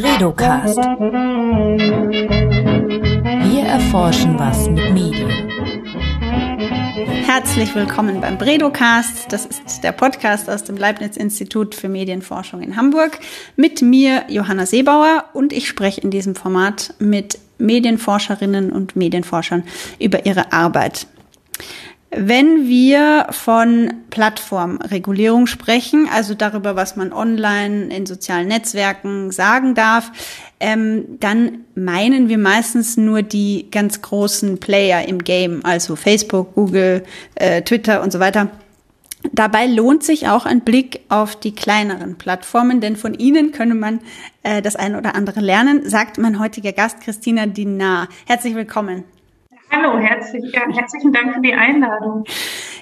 Bredocast. Wir erforschen was mit Medien. Herzlich willkommen beim Bredocast. Das ist der Podcast aus dem Leibniz-Institut für Medienforschung in Hamburg. Mit mir Johanna Seebauer und ich spreche in diesem Format mit Medienforscherinnen und Medienforschern über ihre Arbeit. Wenn wir von Plattformregulierung sprechen, also darüber, was man online in sozialen Netzwerken sagen darf, ähm, dann meinen wir meistens nur die ganz großen Player im Game, also Facebook, Google, äh, Twitter und so weiter. Dabei lohnt sich auch ein Blick auf die kleineren Plattformen, denn von ihnen könne man äh, das eine oder andere lernen, sagt mein heutiger Gast Christina Dinar. Herzlich willkommen. Hallo, herzlich, ja, herzlichen Dank für die Einladung.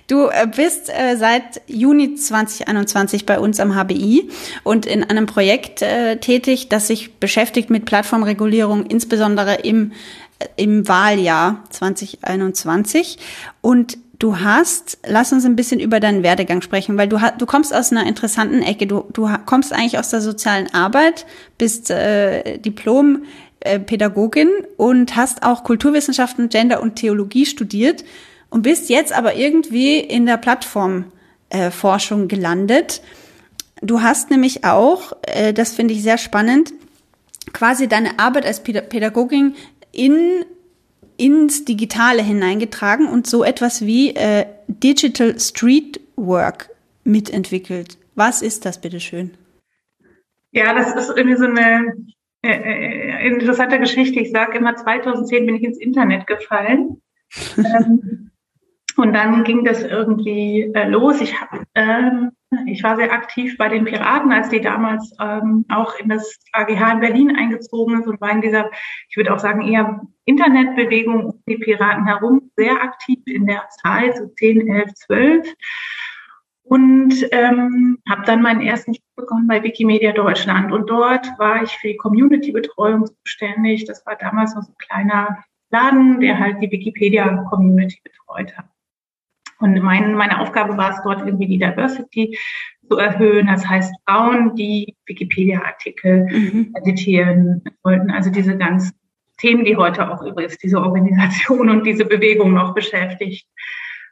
Du äh, bist äh, seit Juni 2021 bei uns am HBI und in einem Projekt äh, tätig, das sich beschäftigt mit Plattformregulierung, insbesondere im, äh, im Wahljahr 2021. Und du hast, lass uns ein bisschen über deinen Werdegang sprechen, weil du, du kommst aus einer interessanten Ecke. Du, du kommst eigentlich aus der sozialen Arbeit, bist äh, Diplom äh, Pädagogin und hast auch Kulturwissenschaften, Gender und Theologie studiert und bist jetzt aber irgendwie in der Plattformforschung äh, gelandet. Du hast nämlich auch, äh, das finde ich sehr spannend, quasi deine Arbeit als Pädagogin in ins Digitale hineingetragen und so etwas wie äh, Digital Street Work mitentwickelt. Was ist das, bitteschön? Ja, das ist irgendwie so eine äh, äh, interessante Geschichte. Ich sage immer, 2010 bin ich ins Internet gefallen. ähm, und dann ging das irgendwie äh, los. Ich, hab, ähm, ich war sehr aktiv bei den Piraten, als die damals ähm, auch in das AGH in Berlin eingezogen ist und war in dieser, ich würde auch sagen, eher Internetbewegung um die Piraten herum sehr aktiv in der Zeit, so 10, 11, 12 und ähm, habe dann meinen ersten Job begonnen bei Wikimedia Deutschland. Und dort war ich für die Community-Betreuung zuständig. Das war damals noch so ein kleiner Laden, der halt die Wikipedia-Community betreut hat. Und mein, meine Aufgabe war es dort irgendwie die Diversity zu erhöhen. Das heißt Frauen, die Wikipedia-Artikel mhm. editieren wollten. Also diese ganzen Themen, die heute auch übrigens diese Organisation und diese Bewegung noch beschäftigt.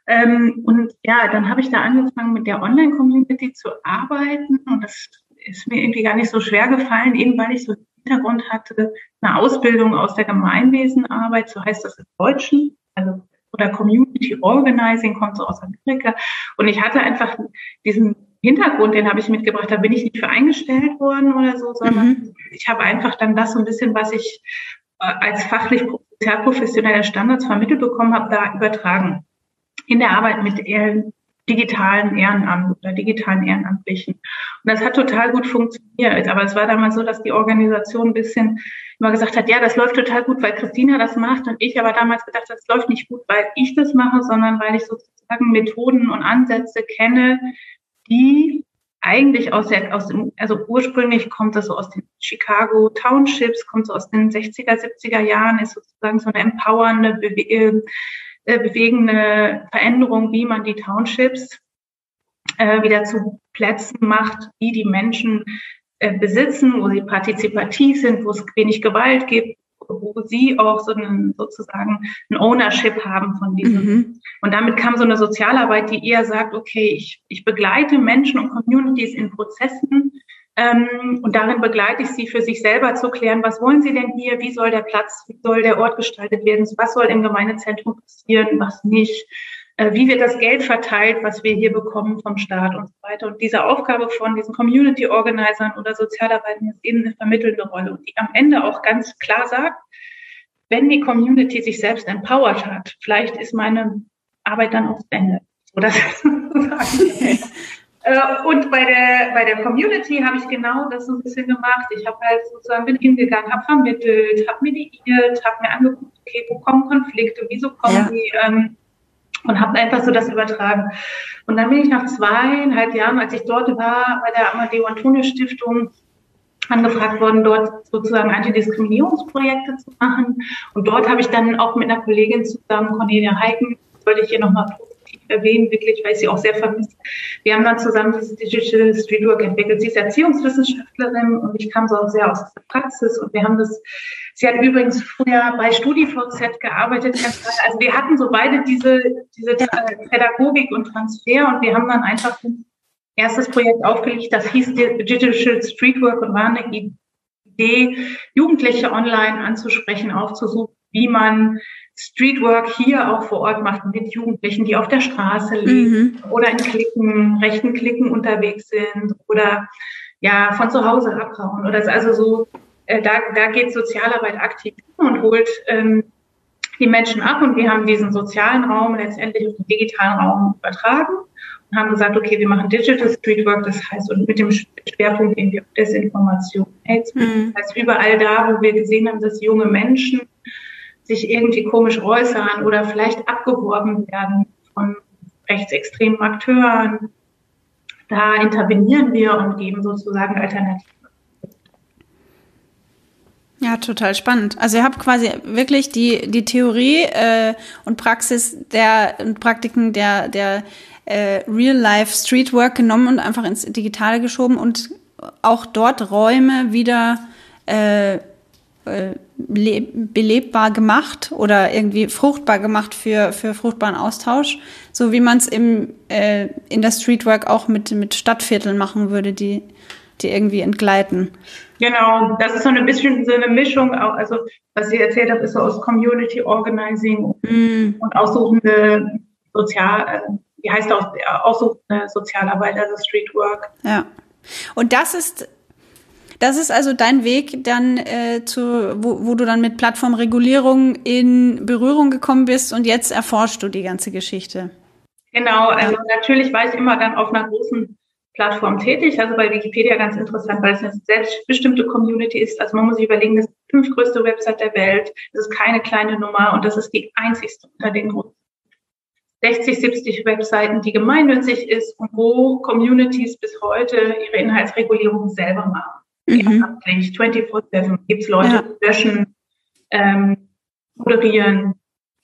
Ähm, und ja, dann habe ich da angefangen, mit der Online-Community zu arbeiten. Und das ist mir irgendwie gar nicht so schwer gefallen, eben weil ich so einen Hintergrund hatte, eine Ausbildung aus der Gemeinwesenarbeit, so heißt das im Deutschen, also oder Community Organizing kommt so aus Amerika. Und ich hatte einfach diesen Hintergrund, den habe ich mitgebracht, da bin ich nicht für eingestellt worden oder so, sondern mhm. ich habe einfach dann das so ein bisschen, was ich äh, als fachlich sehr professionelle Standards vermittelt bekommen habe, da übertragen in der Arbeit mit digitalen Ehrenamt oder digitalen Ehrenamtlichen. Und das hat total gut funktioniert. Aber es war damals so, dass die Organisation ein bisschen immer gesagt hat, ja, das läuft total gut, weil Christina das macht. Und ich aber damals gedacht, das läuft nicht gut, weil ich das mache, sondern weil ich sozusagen Methoden und Ansätze kenne, die eigentlich aus der, aus dem, also ursprünglich kommt das so aus den Chicago Townships, kommt so aus den 60er, 70er Jahren, ist sozusagen so eine empowernde Bewe äh, bewegende Veränderung, wie man die Townships äh, wieder zu Plätzen macht, die die Menschen äh, besitzen, wo sie partizipativ sind, wo es wenig Gewalt gibt, wo sie auch so einen, sozusagen ein Ownership haben von diesem. Mhm. Und damit kam so eine Sozialarbeit, die eher sagt, okay, ich, ich begleite Menschen und Communities in Prozessen, ähm, und darin begleite ich Sie für sich selber zu klären, was wollen Sie denn hier, wie soll der Platz, wie soll der Ort gestaltet werden, was soll im Gemeindezentrum passieren, was nicht, äh, wie wird das Geld verteilt, was wir hier bekommen vom Staat und so weiter. Und diese Aufgabe von diesen Community Organisern oder Sozialarbeitern ist eben eine vermittelnde Rolle und die am Ende auch ganz klar sagt, wenn die Community sich selbst empowered hat, vielleicht ist meine Arbeit dann auch Ende. Äh, und bei der, bei der Community habe ich genau das so ein bisschen gemacht. Ich habe halt sozusagen bin hingegangen, habe vermittelt, habe mediiert, habe mir angeguckt, okay, wo kommen Konflikte, wieso kommen ja. die, ähm, und habe einfach so das übertragen. Und dann bin ich nach zweieinhalb Jahren, als ich dort war, bei der Amadeo Antonio Stiftung, angefragt worden, dort sozusagen Antidiskriminierungsprojekte zu machen. Und dort habe ich dann auch mit einer Kollegin zusammen, Cornelia Heiken, wollte ich hier nochmal erwähnen, wirklich, weil ich sie auch sehr vermisse. Wir haben dann zusammen dieses Digital Streetwork entwickelt. Sie ist Erziehungswissenschaftlerin und ich kam so sehr aus der Praxis und wir haben das, sie hat übrigens früher bei StudiVZ gearbeitet. Also wir hatten so beide diese, diese Pädagogik und Transfer und wir haben dann einfach ein erstes Projekt aufgelegt, das hieß Digital Streetwork und war eine Idee, Jugendliche online anzusprechen, aufzusuchen, wie man Streetwork hier auch vor Ort macht mit Jugendlichen, die auf der Straße leben mhm. oder in Klicken, rechten Klicken unterwegs sind oder ja von zu Hause abhauen. Oder also so, äh, da, da geht Sozialarbeit aktiv und holt ähm, die Menschen ab und wir haben diesen sozialen Raum letztendlich auf den digitalen Raum übertragen und haben gesagt, okay, wir machen Digital Streetwork, das heißt, und mit dem Schwerpunkt irgendwie auf Desinformation, AIDS, mhm. das heißt, überall da, wo wir gesehen haben, dass junge Menschen sich irgendwie komisch äußern oder vielleicht abgeworben werden von rechtsextremen Akteuren. Da intervenieren wir und geben sozusagen Alternativen. Ja, total spannend. Also ihr habt quasi wirklich die, die Theorie äh, und Praxis der und Praktiken der, der äh, Real-Life Streetwork genommen und einfach ins Digitale geschoben und auch dort Räume wieder äh, belebbar gemacht oder irgendwie fruchtbar gemacht für, für fruchtbaren Austausch, so wie man es im äh, in der Streetwork auch mit, mit Stadtvierteln machen würde, die, die irgendwie entgleiten. Genau, das ist so ein bisschen so eine Mischung, auch, also was Sie erzählt haben, ist so aus Community Organizing mm. und aussuchende Sozial, äh, wie heißt das, aussuchende Sozialarbeit, also Streetwork. Ja. Und das ist das ist also dein Weg dann äh, zu, wo, wo du dann mit Plattformregulierung in Berührung gekommen bist und jetzt erforschst du die ganze Geschichte. Genau, also natürlich war ich immer dann auf einer großen Plattform tätig, also bei Wikipedia ganz interessant, weil es eine selbstbestimmte Community ist. Also man muss sich überlegen, das ist die fünftgrößte Website der Welt, das ist keine kleine Nummer und das ist die einzigste unter den 60, 70 Webseiten, die gemeinnützig ist und wo Communities bis heute ihre Inhaltsregulierung selber machen mhm. 24-7 gibt es Leute, ja. die löschen, ähm, moderieren.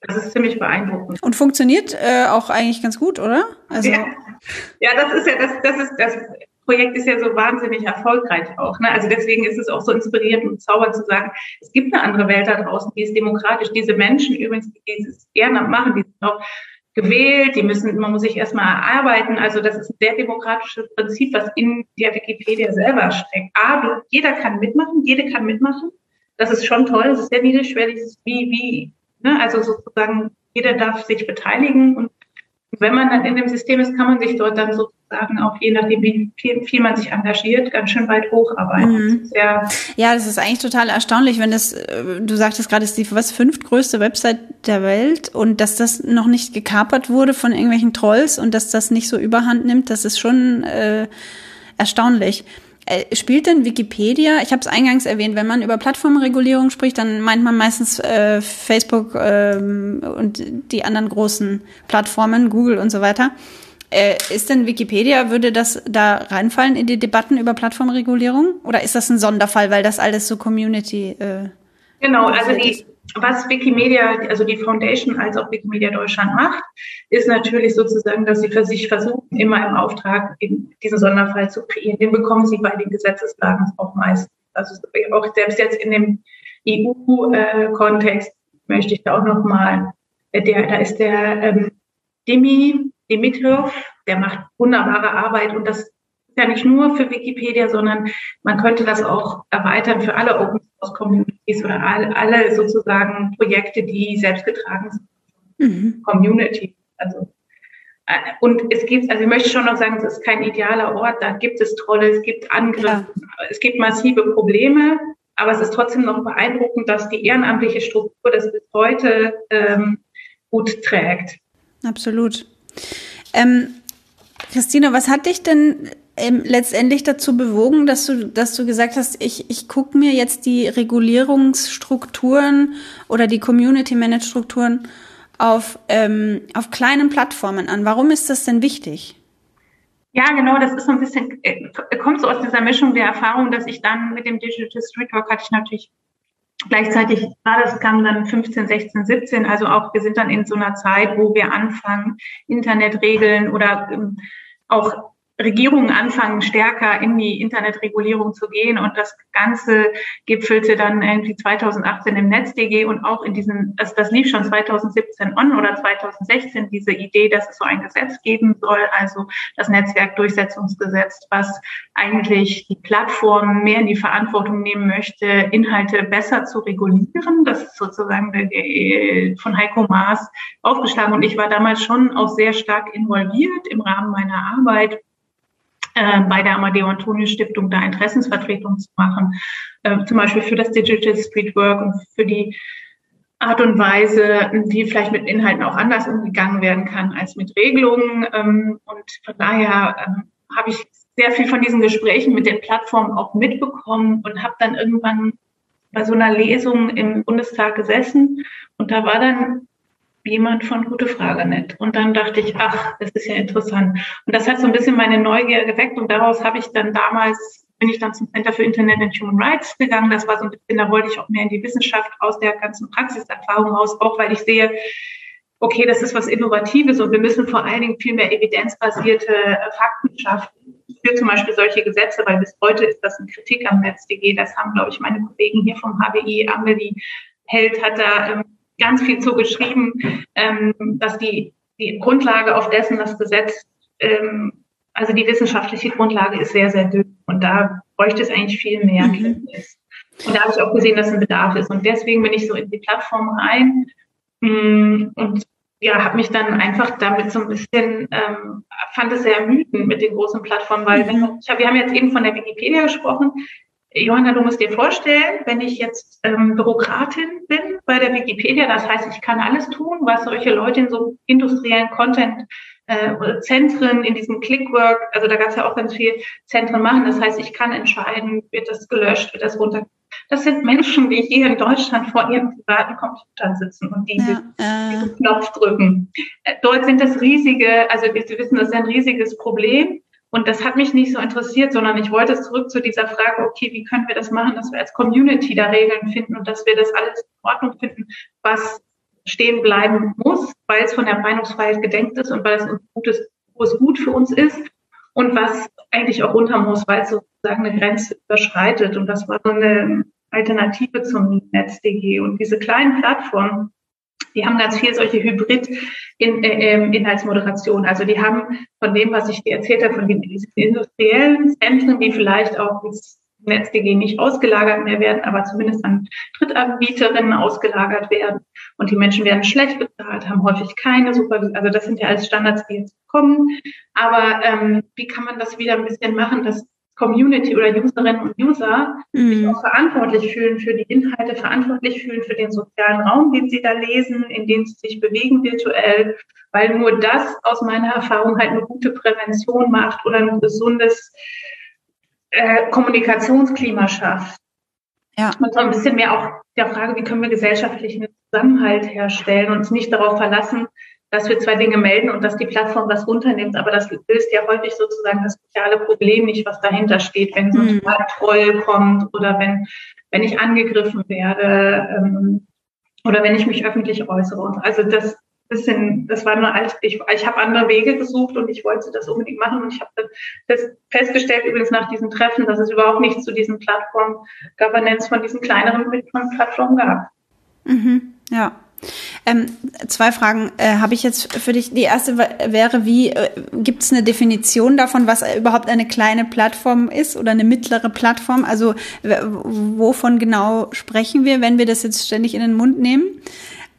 Das ist ziemlich beeindruckend. Und funktioniert äh, auch eigentlich ganz gut, oder? Also ja. ja, das ist ja das, das ist das Projekt ist ja so wahnsinnig erfolgreich auch. Ne? Also deswegen ist es auch so inspirierend und zaubernd zu sagen, es gibt eine andere Welt da draußen, die ist demokratisch. Diese Menschen übrigens, die dieses Ehrenamt machen, die sind auch gewählt, die müssen, man muss sich erstmal erarbeiten. Also das ist ein sehr demokratisches Prinzip, was in der Wikipedia selber steckt. A, du, jeder kann mitmachen, jede kann mitmachen. Das ist schon toll, das ist sehr niedrigschwellig, wie, wie, ne? also sozusagen jeder darf sich beteiligen und wenn man dann in dem System ist, kann man sich dort dann sozusagen auch je nachdem, wie viel, viel man sich engagiert, ganz schön weit hocharbeiten. Mhm. Das ja, das ist eigentlich total erstaunlich, wenn das, äh, du sagtest gerade, es ist die was fünftgrößte Website der Welt und dass das noch nicht gekapert wurde von irgendwelchen Trolls und dass das nicht so überhand nimmt, das ist schon äh, erstaunlich. Äh, spielt denn Wikipedia, ich habe es eingangs erwähnt, wenn man über Plattformregulierung spricht, dann meint man meistens äh, Facebook ähm, und die anderen großen Plattformen, Google und so weiter. Äh, ist denn Wikipedia, würde das da reinfallen in die Debatten über Plattformregulierung? Oder ist das ein Sonderfall, weil das alles so Community äh, Genau, also die, was Wikimedia, also die Foundation als auch Wikimedia Deutschland macht, ist natürlich sozusagen, dass sie für sich versuchen, immer im Auftrag diesen Sonderfall zu kreieren. Den bekommen sie bei den Gesetzeslagen auch meist. Also auch selbst jetzt in dem EU-Kontext möchte ich da auch nochmal, äh, der, da ist der ähm, Demi Dimitrov, der macht wunderbare Arbeit und das ja nicht nur für Wikipedia, sondern man könnte das auch erweitern für alle Open Source Communities oder alle, alle sozusagen Projekte, die selbstgetragen sind. Mhm. Community. Also äh, und es gibt, also ich möchte schon noch sagen, es ist kein idealer Ort, da gibt es Trolle, es gibt Angriffe, ja. es gibt massive Probleme, aber es ist trotzdem noch beeindruckend, dass die ehrenamtliche Struktur das bis heute ähm, gut trägt. Absolut. Ähm, Christina, was hat dich denn ähm, letztendlich dazu bewogen, dass du, dass du gesagt hast, ich, ich gucke mir jetzt die Regulierungsstrukturen oder die Community-Managed-Strukturen auf, ähm, auf kleinen Plattformen an. Warum ist das denn wichtig? Ja, genau, das ist so ein bisschen, äh, kommt so aus dieser Mischung der Erfahrung, dass ich dann mit dem Digital Streetwork hatte ich natürlich Gleichzeitig war das, kam dann 15, 16, 17, also auch wir sind dann in so einer Zeit, wo wir anfangen, Internetregeln oder ähm, auch Regierungen anfangen, stärker in die Internetregulierung zu gehen. Und das Ganze gipfelte dann irgendwie 2018 im NetzDG und auch in diesen, das, das lief schon 2017 on oder 2016, diese Idee, dass es so ein Gesetz geben soll, also das Netzwerkdurchsetzungsgesetz, was eigentlich die Plattformen mehr in die Verantwortung nehmen möchte, Inhalte besser zu regulieren. Das ist sozusagen von Heiko Maas aufgeschlagen. Und ich war damals schon auch sehr stark involviert im Rahmen meiner Arbeit äh, bei der Amadeo Antonio Stiftung da Interessensvertretung zu machen, äh, zum Beispiel für das Digital Street Work und für die Art und Weise, wie vielleicht mit Inhalten auch anders umgegangen werden kann als mit Regelungen. Ähm, und von daher ähm, habe ich sehr viel von diesen Gesprächen mit den Plattformen auch mitbekommen und habe dann irgendwann bei so einer Lesung im Bundestag gesessen und da war dann jemand von Gute Frage nicht. Und dann dachte ich, ach, das ist ja interessant. Und das hat so ein bisschen meine Neugier geweckt und daraus habe ich dann damals, bin ich dann zum Center für Internet and Human Rights gegangen. Das war so ein bisschen, da wollte ich auch mehr in die Wissenschaft aus der ganzen Praxiserfahrung raus, auch weil ich sehe, okay, das ist was Innovatives und wir müssen vor allen Dingen viel mehr evidenzbasierte äh, Fakten schaffen für zum Beispiel solche Gesetze, weil bis heute ist das eine Kritik am NetzDG. Das haben, glaube ich, meine Kollegen hier vom HBI, Amelie Held hat da ähm, ganz viel zu geschrieben, ähm, dass die, die Grundlage, auf dessen das Gesetz, ähm, also die wissenschaftliche Grundlage ist sehr, sehr dünn. Und da bräuchte es eigentlich viel mehr mhm. Und da habe ich auch gesehen, dass ein Bedarf ist. Und deswegen bin ich so in die Plattform rein mm, und ja, habe mich dann einfach damit so ein bisschen, ähm, fand es sehr ermüdend mit den großen Plattformen, weil wenn, mhm. ich hab, wir haben jetzt eben von der Wikipedia gesprochen. Johanna, du musst dir vorstellen, wenn ich jetzt ähm, Bürokratin bin bei der Wikipedia, das heißt, ich kann alles tun, was solche Leute in so industriellen Content äh, Zentren in diesem Clickwork, also da gab es ja auch ganz viel Zentren machen. Das heißt, ich kann entscheiden, wird das gelöscht, wird das runter. Das sind Menschen, die hier in Deutschland vor ihren privaten Computern sitzen und diese, ja, äh. diesen Knopf drücken. Äh, dort sind das riesige, also wir wissen, das ist ein riesiges Problem. Und das hat mich nicht so interessiert, sondern ich wollte zurück zu dieser Frage, okay, wie können wir das machen, dass wir als Community da Regeln finden und dass wir das alles in Ordnung finden, was stehen bleiben muss, weil es von der Meinungsfreiheit gedenkt ist und weil es uns gut ist, wo es gut für uns ist und was eigentlich auch runter muss, weil es sozusagen eine Grenze überschreitet. Und das war so eine Alternative zum NetzDG. Und diese kleinen Plattformen, die haben ganz viel solche Hybrid-Inhaltsmoderation. Äh, also die haben von dem, was ich dir erzählt habe, von den industriellen Zentren, die vielleicht auch ins NetzDG nicht ausgelagert mehr werden, aber zumindest an Drittanbieterinnen ausgelagert werden. Und die Menschen werden schlecht bezahlt, haben häufig keine Supervision. Also das sind ja alles Standards, die jetzt kommen. Aber ähm, wie kann man das wieder ein bisschen machen, dass Community oder Userinnen und User mhm. sich auch verantwortlich fühlen für die Inhalte, verantwortlich fühlen für den sozialen Raum, den sie da lesen, in dem sie sich bewegen virtuell, weil nur das aus meiner Erfahrung halt eine gute Prävention macht oder ein gesundes äh, Kommunikationsklima schafft. Ja. Und so ein bisschen mehr auch der Frage, wie können wir gesellschaftlichen Zusammenhalt herstellen und uns nicht darauf verlassen, dass wir zwei Dinge melden und dass die Plattform das runternimmt. Aber das löst ja häufig sozusagen das soziale Problem nicht, was dahinter steht, wenn so ein mhm. Troll kommt oder wenn, wenn ich angegriffen werde ähm, oder wenn ich mich öffentlich äußere. Also das bisschen, das war nur alt, ich, ich habe andere Wege gesucht und ich wollte das unbedingt machen und ich habe das festgestellt übrigens nach diesem Treffen, dass es überhaupt nichts zu diesem Plattform-Governance von diesen kleineren Plattformen gab. Mhm, ja. Ähm, zwei Fragen äh, habe ich jetzt für dich. Die erste wäre, wie äh, gibt es eine Definition davon, was überhaupt eine kleine Plattform ist oder eine mittlere Plattform? Also wovon genau sprechen wir, wenn wir das jetzt ständig in den Mund nehmen?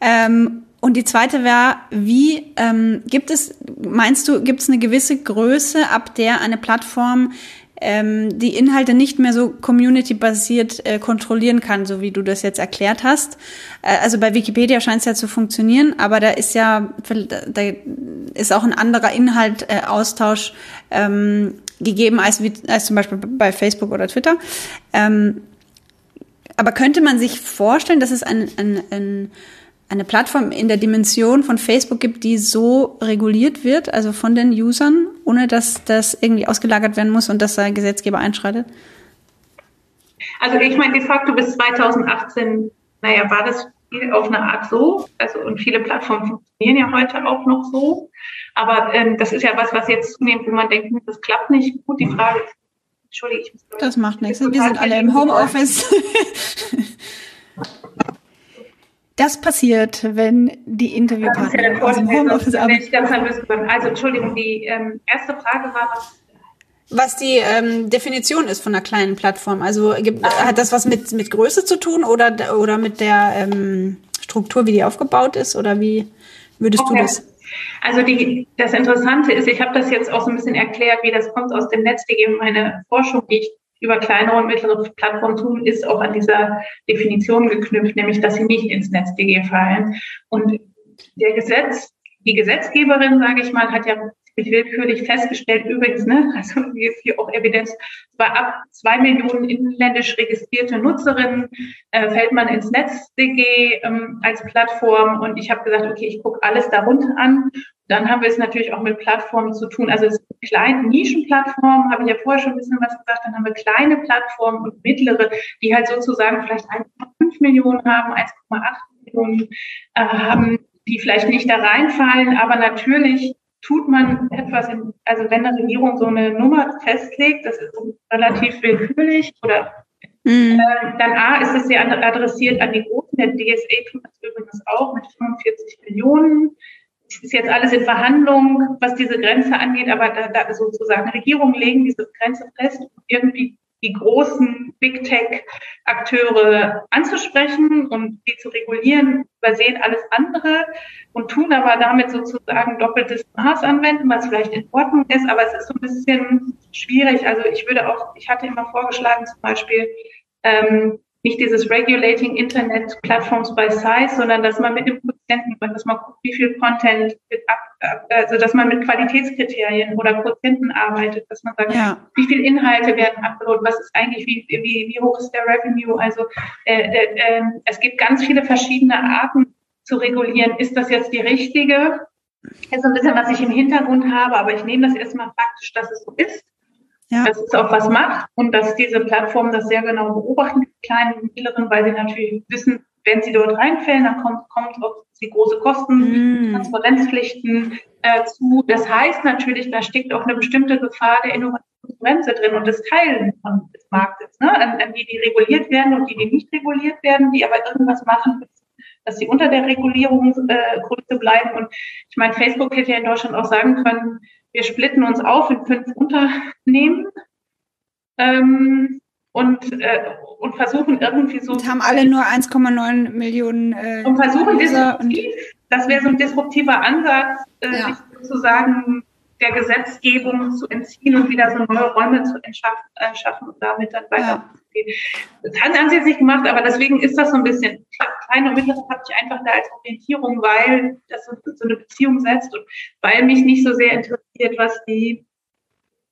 Ähm, und die zweite wäre, wie ähm, gibt es, meinst du, gibt es eine gewisse Größe, ab der eine Plattform ähm, die Inhalte nicht mehr so community-basiert äh, kontrollieren kann, so wie du das jetzt erklärt hast. Äh, also bei Wikipedia scheint es ja zu funktionieren, aber da ist ja, da ist auch ein anderer Inhalt, äh, Austausch ähm, gegeben als, wie, als zum Beispiel bei Facebook oder Twitter. Ähm, aber könnte man sich vorstellen, dass es ein, ein, ein eine Plattform in der Dimension von Facebook gibt, die so reguliert wird, also von den Usern, ohne dass das irgendwie ausgelagert werden muss und dass der Gesetzgeber einschreitet? Also ich meine, de facto bis 2018, naja, war das auf eine Art so. Also und viele Plattformen funktionieren ja heute auch noch so. Aber ähm, das ist ja was, was jetzt zunehmend, wo man denkt, hm, das klappt nicht gut. Die Frage ist, Entschuldige, ich muss Das macht nichts. Wir sind alle im Homeoffice. das passiert, wenn die Interviewpartner ja aus dem Homeoffice arbeiten. Also Entschuldigung, die ähm, erste Frage war, was was die ähm, Definition ist von einer kleinen Plattform. Also gibt, hat das was mit, mit Größe zu tun oder, oder mit der ähm, Struktur, wie die aufgebaut ist? Oder wie würdest okay. du das? Also die, das Interessante ist, ich habe das jetzt auch so ein bisschen erklärt, wie das kommt aus dem NetzDG. Meine Forschung, die ich über kleinere und mittlere Plattformen tun, ist auch an dieser Definition geknüpft, nämlich dass sie nicht ins NetzDG fallen. Und der Gesetz, die Gesetzgeberin, sage ich mal, hat ja willkürlich festgestellt, übrigens, ne, also hier auch Evidenz, bei ab zwei Millionen inländisch registrierte Nutzerinnen äh, fällt man ins NetzDG ähm, als Plattform und ich habe gesagt, okay, ich gucke alles darunter an. Dann haben wir es natürlich auch mit Plattformen zu tun. Also es sind kleine Nischenplattformen, habe ich ja vorher schon ein bisschen was gesagt. Dann haben wir kleine Plattformen und mittlere, die halt sozusagen vielleicht 1,5 Millionen haben, 1,8 Millionen äh, haben, die vielleicht nicht da reinfallen, aber natürlich tut man etwas, in, also wenn eine Regierung so eine Nummer festlegt, das ist relativ willkürlich oder mhm. äh, dann A, ist es sehr adressiert an die Großen, der DSA tut das übrigens auch mit 45 Millionen. Es ist jetzt alles in Verhandlung, was diese Grenze angeht, aber da, da sozusagen Regierungen legen diese Grenze fest, irgendwie die großen Big Tech-Akteure anzusprechen und die zu regulieren, übersehen alles andere und tun aber damit sozusagen doppeltes Maß anwenden, was vielleicht in Ordnung ist, aber es ist so ein bisschen schwierig. Also ich würde auch, ich hatte immer vorgeschlagen, zum Beispiel, ähm, nicht dieses Regulating Internet Platforms by Size, sondern dass man mit dem Quotienten, dass man guckt, wie viel Content wird ab, also dass man mit Qualitätskriterien oder Quotienten arbeitet, dass man sagt, ja. wie viel Inhalte werden abgeloadet, was ist eigentlich, wie, wie, wie hoch ist der Revenue? Also äh, äh, äh, es gibt ganz viele verschiedene Arten zu regulieren. Ist das jetzt die richtige? Das ist ein bisschen, was ich im Hintergrund habe, aber ich nehme das erstmal faktisch, dass es so ist ja. dass es auch was macht und dass diese Plattformen das sehr genau beobachten, die kleinen und mittleren, weil sie natürlich wissen, wenn sie dort reinfällen, dann kommt, kommt auch die große Kosten, mm. Transparenzpflichten äh, zu. Das heißt natürlich, da steckt auch eine bestimmte Gefahr der Innovationsbremse drin und des Teilen des Marktes, ne? an, an die, die reguliert werden und die, die nicht reguliert werden, die aber irgendwas machen, dass sie unter der Regulierungsgröße äh, bleiben. Und ich meine, Facebook hätte ja in Deutschland auch sagen können, wir splitten uns auf in fünf Unternehmen ähm, und, äh, und versuchen irgendwie so. Und haben alle nur 1,9 Millionen. Äh, und versuchen disruptiv, das wäre so ein disruptiver Ansatz, äh, ja. sich sozusagen der Gesetzgebung zu entziehen und wieder so neue Räume zu entschaffen und damit dann weiter. Ja. Das haben sie jetzt nicht gemacht, aber deswegen ist das so ein bisschen klein und mittleres habe ich einfach da als Orientierung, weil das so, so eine Beziehung setzt und weil mich nicht so sehr interessiert, was die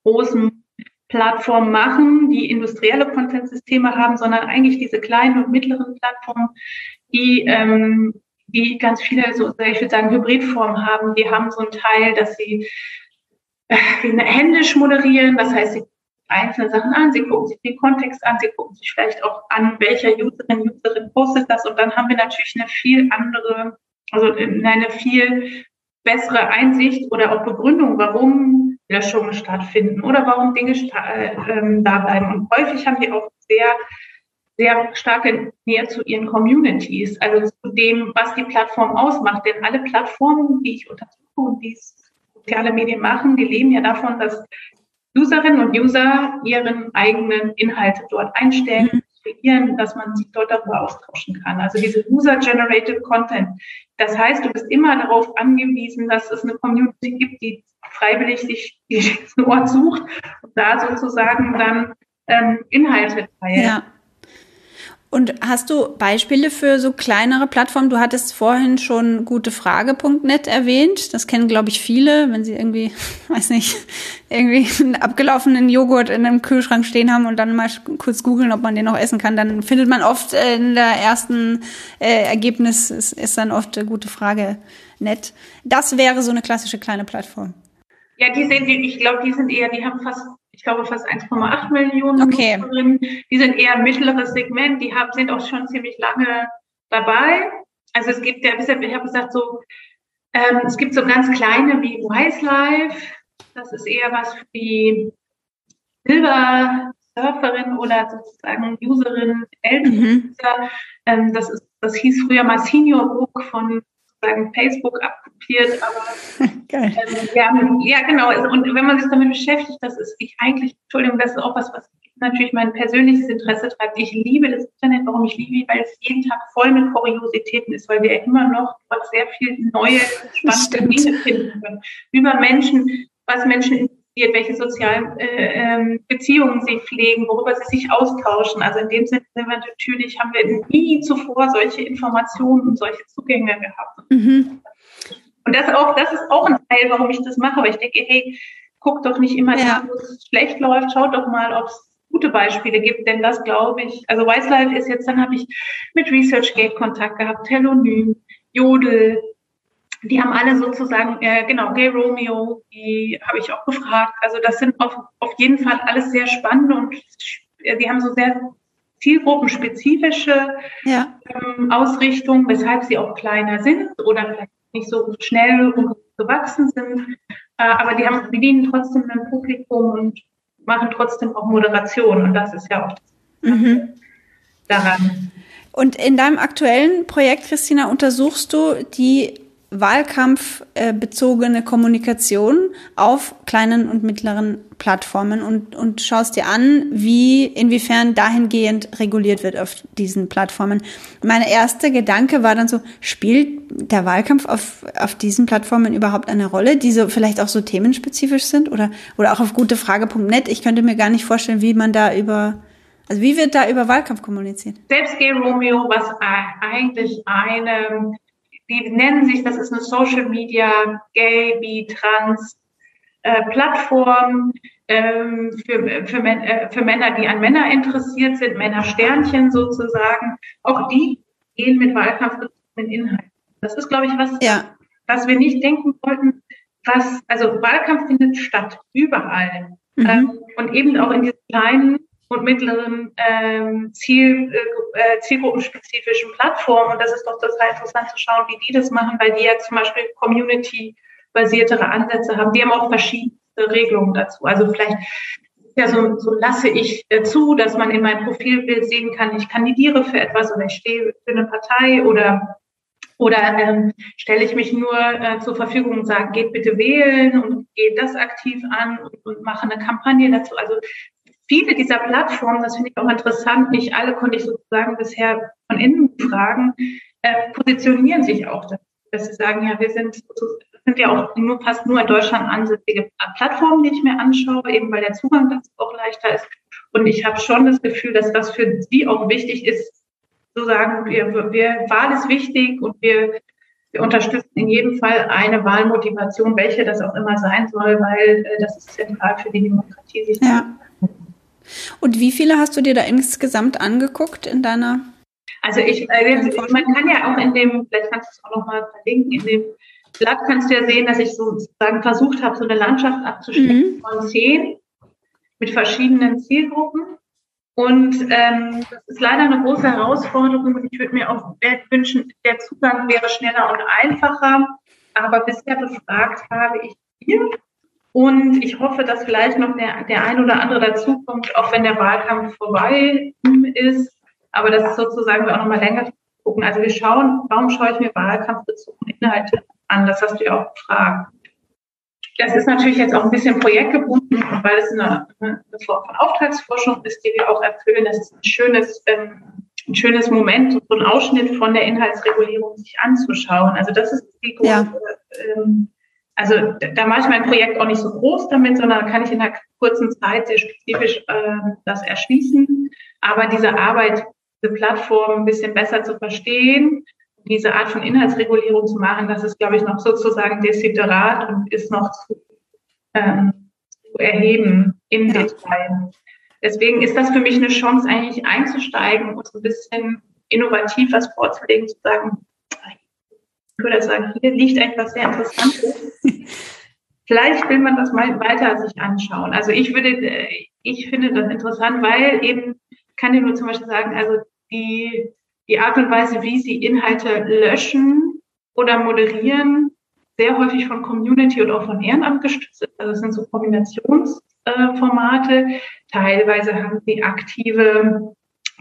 großen Plattformen machen, die industrielle Content-Systeme haben, sondern eigentlich diese kleinen und mittleren Plattformen, die ähm, die ganz viele, so ich würde sagen, Hybridformen haben. Die haben so einen Teil, dass sie äh, händisch moderieren, das heißt, sie einzelne Sachen an, sie gucken sich den Kontext an, sie gucken sich vielleicht auch an, welcher Userin, Userin postet das und dann haben wir natürlich eine viel andere, also eine viel bessere Einsicht oder auch Begründung, warum Löschungen stattfinden oder warum Dinge äh, ähm, da bleiben. Und häufig haben die auch sehr, sehr starke Nähe zu ihren Communities, also zu dem, was die Plattform ausmacht. Denn alle Plattformen, die ich untersuche und die soziale Medien machen, die leben ja davon, dass Userinnen und User ihren eigenen Inhalte dort einstellen, mhm. Kreieren, dass man sich dort darüber austauschen kann. Also diese User-Generated Content. Das heißt, du bist immer darauf angewiesen, dass es eine Community gibt, die freiwillig sich diesen Ort sucht und da sozusagen dann ähm, Inhalte teilt. Ja. Und hast du Beispiele für so kleinere Plattformen? Du hattest vorhin schon gutefrage.net erwähnt. Das kennen, glaube ich, viele, wenn sie irgendwie, weiß nicht, irgendwie einen abgelaufenen Joghurt in einem Kühlschrank stehen haben und dann mal kurz googeln, ob man den noch essen kann. Dann findet man oft äh, in der ersten äh, Ergebnis, ist, ist dann oft gute Frage nett. Das wäre so eine klassische kleine Plattform. Ja, die sind, ich glaube, die sind eher, die haben fast ich glaube, fast 1,8 Millionen okay. Nutzerinnen. Die sind eher ein mittleres Segment, die haben, sind auch schon ziemlich lange dabei. Also es gibt ja, ich habe gesagt, so, ähm, es gibt so ganz kleine wie Wise Life. Das ist eher was für die Silber Surferin oder sozusagen Userin, Elternusser. Mhm. Ähm, das ist, das hieß früher mal Senior Book von sozusagen Facebook abkopiert, aber Geil. Ähm, ja, ja, genau. Und wenn man sich damit beschäftigt, das ist ich eigentlich, Entschuldigung, das ist auch was, was natürlich mein persönliches Interesse treibt. Ich liebe das Internet, warum ich liebe, weil es jeden Tag voll mit Kuriositäten ist, weil wir ja immer noch sehr viel neue, spannende Dinge finden können. Über Menschen, was Menschen interessiert, welche sozialen äh, ähm, Beziehungen sie pflegen, worüber sie sich austauschen. Also in dem Sinne sind wir natürlich, haben wir nie zuvor solche Informationen und solche Zugänge gehabt. Mhm. Und das auch, das ist auch ein Teil, warum ich das mache, weil ich denke, hey, guck doch nicht immer, ja. wo es schlecht läuft, schaut doch mal, ob es gute Beispiele gibt, denn das glaube ich. Also Wise ist jetzt, dann habe ich mit ResearchGate Kontakt gehabt, Telonym, Jodel, die haben alle sozusagen, äh, genau, Gay Romeo, die habe ich auch gefragt. Also das sind auf, auf jeden Fall alles sehr spannende und äh, die haben so sehr zielgruppenspezifische ja. ähm, Ausrichtungen, weshalb sie auch kleiner sind oder vielleicht nicht so schnell und gewachsen sind. Äh, aber die haben, bedienen trotzdem ein Publikum und machen trotzdem auch Moderation und das ist ja auch das mhm. daran. Und in deinem aktuellen Projekt, Christina, untersuchst du die wahlkampfbezogene Kommunikation auf kleinen und mittleren Plattformen und, und schaust dir an, wie, inwiefern dahingehend reguliert wird auf diesen Plattformen. Mein erster Gedanke war dann so, spielt der Wahlkampf auf, auf diesen Plattformen überhaupt eine Rolle, die so vielleicht auch so themenspezifisch sind oder, oder auch auf gutefrage.net? Ich könnte mir gar nicht vorstellen, wie man da über, also wie wird da über Wahlkampf kommuniziert? Selbst Romeo, was eigentlich eine die nennen sich, das ist eine Social Media, Gay, Bi, Trans äh, Plattform ähm, für, für, äh, für Männer, die an Männer interessiert sind, Männersternchen sozusagen. Auch die gehen mit wahlkampfbezogenen Inhalten. Das ist, glaube ich, was, ja. was wir nicht denken wollten. Was, also Wahlkampf findet statt, überall. Mhm. Ähm, und eben auch in diesen kleinen und mittleren ähm, Ziel, äh, äh, zielgruppenspezifischen Plattformen. Und das ist doch total interessant zu schauen, wie die das machen, weil die ja zum Beispiel Community-basiertere Ansätze haben. Die haben auch verschiedene Regelungen dazu. Also vielleicht ja, so, so lasse ich äh, zu, dass man in meinem Profilbild sehen kann, ich kandidiere für etwas oder ich stehe für eine Partei oder oder ähm, stelle ich mich nur äh, zur Verfügung und sage, geht bitte wählen und geht das aktiv an und, und mache eine Kampagne dazu. Also viele dieser Plattformen, das finde ich auch interessant, nicht alle konnte ich sozusagen bisher von innen fragen, äh, positionieren sich auch, dass, dass sie sagen, ja, wir sind, sind ja auch nur fast nur in Deutschland ansässige Plattformen, die ich mir anschaue, eben weil der Zugang dazu auch leichter ist. Und ich habe schon das Gefühl, dass das für sie auch wichtig ist, zu sagen, wir, wir, Wahl ist wichtig und wir, wir unterstützen in jedem Fall eine Wahlmotivation, welche das auch immer sein soll, weil äh, das ist zentral für die Demokratie. Sich ja. Und wie viele hast du dir da insgesamt angeguckt in deiner? Also ich, äh, man kann ja auch in dem, vielleicht kannst du es auch nochmal verlinken, in dem Blatt kannst du ja sehen, dass ich sozusagen versucht habe, so eine Landschaft abzustecken mhm. von zehn mit verschiedenen Zielgruppen. Und ähm, das ist leider eine große Herausforderung und ich würde mir auch wünschen, der Zugang wäre schneller und einfacher. Aber bisher befragt habe ich vier und ich hoffe, dass vielleicht noch der, der ein oder andere dazukommt, auch wenn der Wahlkampf vorbei ist. Aber das ist sozusagen wir auch noch mal länger gucken. Also wir schauen, warum schaue ich mir wahlkampfbezogene Inhalte an? Das hast du ja auch gefragt. Das ist natürlich jetzt auch ein bisschen projektgebunden, weil es eine, eine Form von Auftragsforschung ist, die wir auch erfüllen. Das ist ein schönes, ähm, ein schönes Moment, so ein Ausschnitt von der Inhaltsregulierung sich anzuschauen. Also das ist die große ja. ähm, also da mache ich mein Projekt auch nicht so groß damit, sondern kann ich in einer kurzen Zeit sehr spezifisch äh, das erschließen. Aber diese Arbeit, diese Plattform ein bisschen besser zu verstehen, diese Art von Inhaltsregulierung zu machen, das ist, glaube ich, noch sozusagen desiderat und ist noch zu, ähm, zu erheben im ja. Detail. Deswegen ist das für mich eine Chance, eigentlich einzusteigen und so ein bisschen innovativ was vorzulegen, zu sagen, ich würde sagen, hier liegt etwas sehr Interessantes. Vielleicht will man das mal weiter sich anschauen. Also ich würde, äh, ich finde das interessant, weil eben, kann ich nur zum Beispiel sagen, also die, die Art und Weise, wie sie Inhalte löschen oder moderieren, sehr häufig von Community und auch von Ehrenamt gestützt ist. Also es sind so Kombinationsformate. Äh, Teilweise haben sie aktive,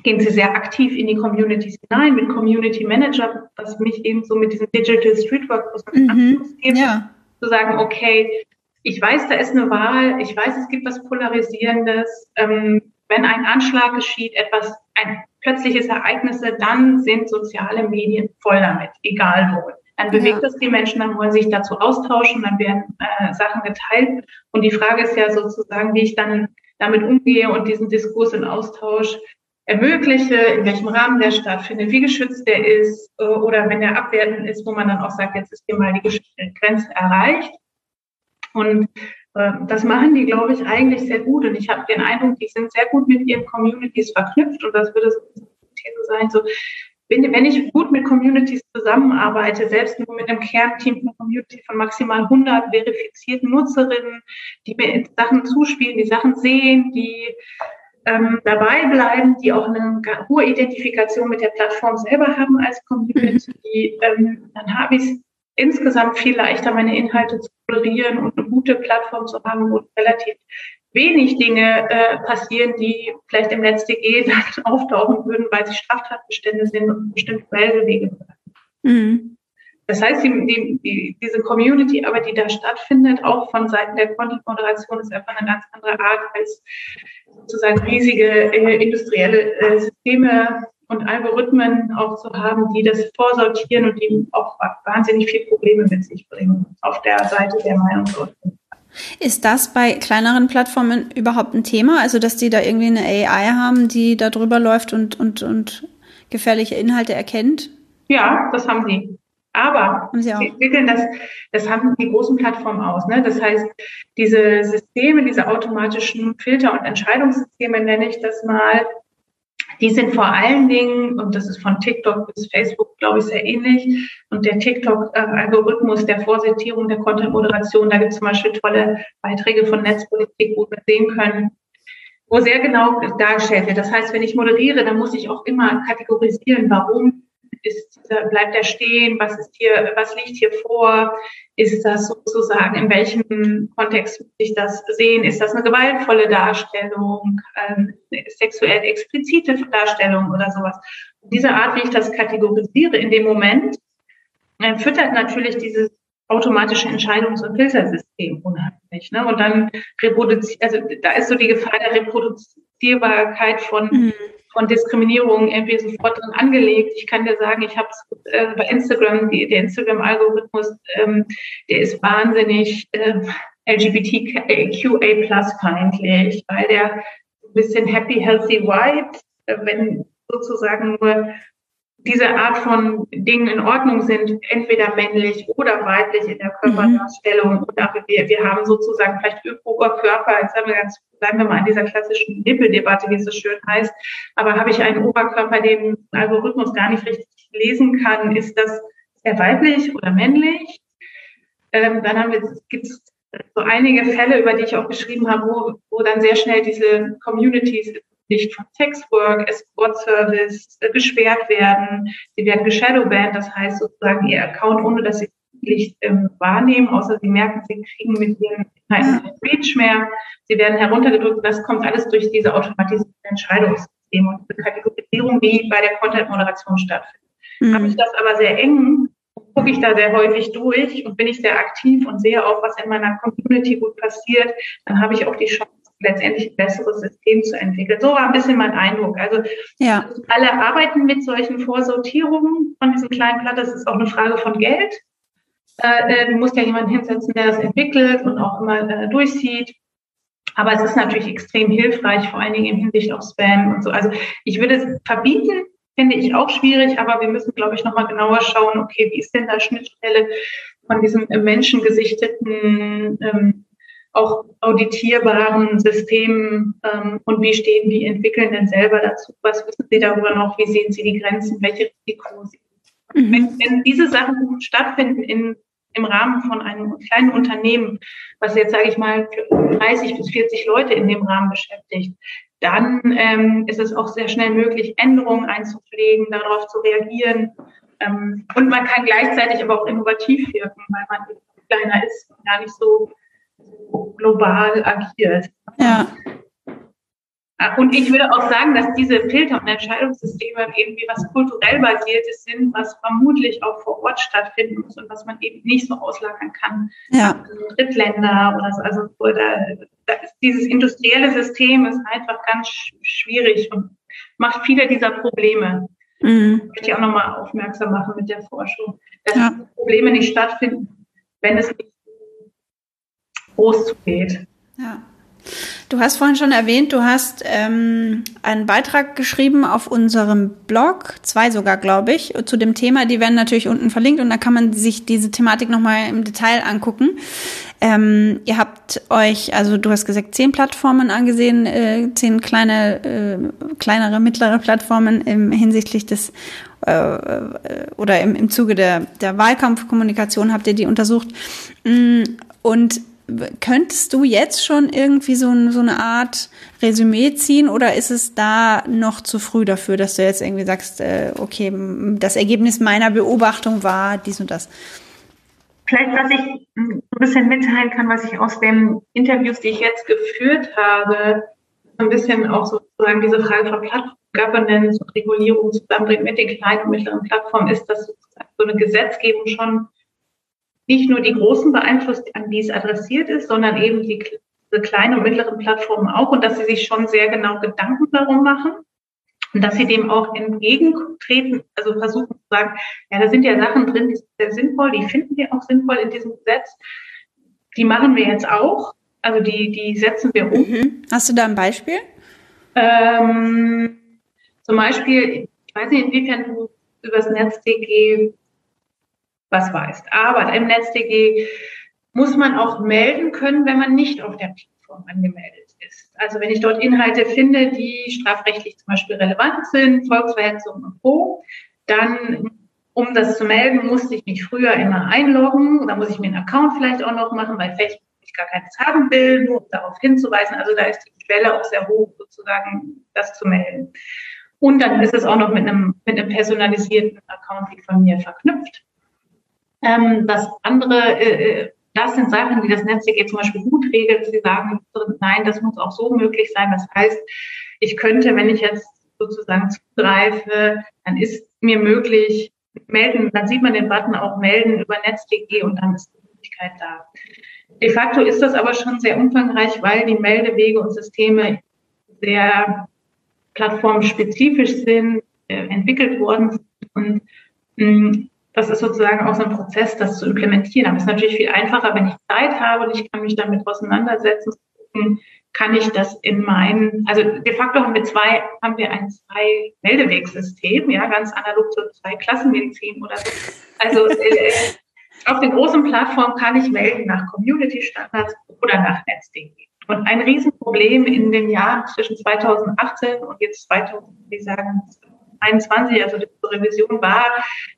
gehen sie sehr aktiv in die Communities hinein mit Community Manager, was mich eben so mit diesem Digital Streetwork mhm. gibt, ja. Zu sagen, okay, ich weiß, da ist eine Wahl, ich weiß, es gibt was Polarisierendes. Ähm, wenn ein Anschlag geschieht, etwas, ein plötzliches Ereignis, dann sind soziale Medien voll damit, egal wo. Dann bewegt ja. es die Menschen, dann wollen sie sich dazu austauschen, dann werden äh, Sachen geteilt. Und die Frage ist ja sozusagen, wie ich dann damit umgehe und diesen Diskurs und Austausch ermögliche, in welchem Rahmen der stattfindet, wie geschützt der ist äh, oder wenn der abwertend ist, wo man dann auch sagt, jetzt ist hier mal die Grenze erreicht. Und äh, das machen die, glaube ich, eigentlich sehr gut. Und ich habe den Eindruck, die sind sehr gut mit ihren Communities verknüpft. Und das würde so These sein, so wenn, wenn ich gut mit Communities zusammenarbeite, selbst nur mit einem Kernteam von Community von maximal 100 verifizierten Nutzerinnen, die mir Sachen zuspielen, die Sachen sehen, die ähm, dabei bleiben, die auch eine hohe Identifikation mit der Plattform selber haben als Community, ähm, dann habe ich es insgesamt viel leichter, meine Inhalte zu moderieren und eine gute Plattform zu haben, wo relativ wenig Dinge äh, passieren, die vielleicht im NetzDG dann auftauchen würden, weil sie Straftatbestände sind und bestimmte Meldewege. Mhm. Das heißt, die, die, die, diese Community-Arbeit, die da stattfindet, auch von Seiten der Content-Moderation, ist einfach eine ganz andere Art als sozusagen riesige äh, industrielle äh, Systeme und Algorithmen auch zu haben, die das vorsortieren und die auch wahnsinnig viele Probleme mit sich bringen auf der Seite der Meinungsäußerung. Ist das bei kleineren Plattformen überhaupt ein Thema? Also, dass die da irgendwie eine AI haben, die da drüber läuft und, und, und gefährliche Inhalte erkennt? Ja, das haben sie. Aber sie entwickeln das, das haben die großen Plattformen aus. Ne? Das heißt, diese Systeme, diese automatischen Filter- und Entscheidungssysteme, nenne ich das mal, die sind vor allen Dingen, und das ist von TikTok bis Facebook, glaube ich, sehr ähnlich, und der TikTok-Algorithmus der Vorsortierung der Content-Moderation, da gibt es zum Beispiel tolle Beiträge von Netzpolitik, wo wir sehen können, wo sehr genau dargestellt wird. Das heißt, wenn ich moderiere, dann muss ich auch immer kategorisieren, warum ist, bleibt er stehen? Was ist hier, was liegt hier vor? Ist das sozusagen, in welchem Kontext muss ich das sehen? Ist das eine gewaltvolle Darstellung, ähm, sexuell explizite Darstellung oder sowas? Und diese Art, wie ich das kategorisiere in dem Moment, äh, füttert natürlich dieses automatische Entscheidungs- und Filtersystem unheimlich. Ne? Und dann reproduziert, also da ist so die Gefahr der Reproduzierbarkeit von mhm von Diskriminierung irgendwie sofort drin angelegt. Ich kann dir sagen, ich habe es äh, bei Instagram, die, der Instagram-Algorithmus, ähm, der ist wahnsinnig äh, LGBTQA plus feindlich, weil der ein bisschen happy, healthy white, äh, wenn sozusagen nur diese Art von Dingen in Ordnung sind, entweder männlich oder weiblich in der Körperdarstellung. Mhm. Oder wir, wir haben sozusagen vielleicht Oberkörper, jetzt haben wir ganz, bleiben wir mal an dieser klassischen Nippeldebatte, wie es so schön heißt, aber habe ich einen Oberkörper, den Algorithmus gar nicht richtig lesen kann, ist das eher weiblich oder männlich? Ähm, dann haben wir, gibt es so einige Fälle, über die ich auch geschrieben habe, wo, wo dann sehr schnell diese Communities nicht von Sexwork, Escort Service äh, gesperrt werden. Sie werden geshadowbanned, das heißt sozusagen ihr Account, ohne dass sie wirklich ähm, wahrnehmen, außer sie merken, sie kriegen mit ihren Inhalten kein Reach mehr. Sie werden heruntergedrückt. Das kommt alles durch diese automatisierten Entscheidungssysteme und diese Kategorisierung, die bei der Content-Moderation stattfindet. Mhm. Habe ich das aber sehr eng, gucke ich da sehr häufig durch und bin ich sehr aktiv und sehe auch, was in meiner Community gut passiert, dann habe ich auch die Chance, letztendlich ein besseres System zu entwickeln. So war ein bisschen mein Eindruck. Also ja. alle arbeiten mit solchen Vorsortierungen von diesen kleinen Platten. Das ist auch eine Frage von Geld. Äh, äh, du musst ja jemanden hinsetzen, der das entwickelt und auch immer äh, durchsieht. Aber es ist natürlich extrem hilfreich, vor allen Dingen im Hinsicht auf Spam und so. Also ich würde es verbieten, finde ich auch schwierig, aber wir müssen, glaube ich, nochmal genauer schauen, okay, wie ist denn da Schnittstelle von diesem menschengesichteten ähm, auch auditierbaren Systemen ähm, und wie stehen die Entwickelnden selber dazu? Was wissen sie darüber noch? Wie sehen sie die Grenzen? Welche Risiken? Mhm. Wenn, wenn diese Sachen stattfinden in im Rahmen von einem kleinen Unternehmen, was jetzt, sage ich mal, 30 bis 40 Leute in dem Rahmen beschäftigt, dann ähm, ist es auch sehr schnell möglich, Änderungen einzupflegen, darauf zu reagieren. Ähm, und man kann gleichzeitig aber auch innovativ wirken, weil man kleiner ist und gar nicht so global agiert. Ja. Und ich würde auch sagen, dass diese Filter und Entscheidungssysteme irgendwie was kulturell basiertes sind, was vermutlich auch vor Ort stattfinden muss und was man eben nicht so auslagern kann. Ja. Also Drittländer oder so. Also da, ist dieses industrielle System ist einfach ganz schwierig und macht viele dieser Probleme. Mhm. Möchte ich auch nochmal aufmerksam machen mit der Forschung, dass ja. Probleme nicht stattfinden, wenn es nicht groß zugeht. Ja. Du hast vorhin schon erwähnt, du hast ähm, einen Beitrag geschrieben auf unserem Blog, zwei sogar, glaube ich, zu dem Thema. Die werden natürlich unten verlinkt und da kann man sich diese Thematik nochmal im Detail angucken. Ähm, ihr habt euch, also du hast gesagt, zehn Plattformen angesehen, äh, zehn kleine, äh, kleinere, mittlere Plattformen im, hinsichtlich des äh, äh oder im, im Zuge der, der Wahlkampfkommunikation habt ihr die untersucht. Mm, und könntest du jetzt schon irgendwie so, so eine Art Resümee ziehen oder ist es da noch zu früh dafür, dass du jetzt irgendwie sagst, äh, okay, das Ergebnis meiner Beobachtung war dies und das? Vielleicht, was ich ein bisschen mitteilen kann, was ich aus den Interviews, die ich jetzt geführt habe, ein bisschen auch sozusagen diese Frage von Plattform Governance und Regulierung zusammenbringt mit den kleinen und mittleren Plattformen, ist, dass sozusagen so eine Gesetzgebung schon nicht nur die großen beeinflusst, an die es adressiert ist, sondern eben die, die kleinen und mittleren Plattformen auch und dass sie sich schon sehr genau Gedanken darum machen und dass sie dem auch entgegentreten, also versuchen zu sagen, ja, da sind ja Sachen drin, die sind sehr sinnvoll, die finden wir auch sinnvoll in diesem Gesetz. Die machen wir jetzt auch, also die, die setzen wir um. Mhm. Hast du da ein Beispiel? Ähm, zum Beispiel, ich weiß nicht, inwiefern du über das NetzDG was weißt. Aber im NetzDG muss man auch melden können, wenn man nicht auf der Plattform angemeldet ist. Also wenn ich dort Inhalte finde, die strafrechtlich zum Beispiel relevant sind, Volksverhetzung und Co., dann, um das zu melden, musste ich mich früher immer einloggen. Da muss ich mir einen Account vielleicht auch noch machen, weil Facebook ich gar keines haben will, nur um darauf hinzuweisen. Also da ist die Schwelle auch sehr hoch, sozusagen das zu melden. Und dann ist es auch noch mit einem, mit einem personalisierten Account wie von mir verknüpft. Ähm, das andere, äh, äh, das sind Sachen, die das NetzDG zum Beispiel gut regelt. Sie sagen, nein, das muss auch so möglich sein. Das heißt, ich könnte, wenn ich jetzt sozusagen zugreife, dann ist mir möglich, melden, dann sieht man den Button auch melden über NetzDG und dann ist die Möglichkeit da. De facto ist das aber schon sehr umfangreich, weil die Meldewege und Systeme sehr plattformspezifisch sind, äh, entwickelt worden sind und mm, das ist sozusagen auch so ein Prozess, das zu implementieren. Aber es ist natürlich viel einfacher, wenn ich Zeit habe und ich kann mich damit auseinandersetzen, kann ich das in meinen, also de facto haben wir zwei, haben wir ein zwei Meldewegsystem, ja, ganz analog zu zwei Klassenmedizin oder so. Also äh, auf den großen Plattformen kann ich melden nach Community Standards oder nach NetzDG. Und ein Riesenproblem in den Jahren zwischen 2018 und jetzt 2000, wie sagen, 21, also die Revision war,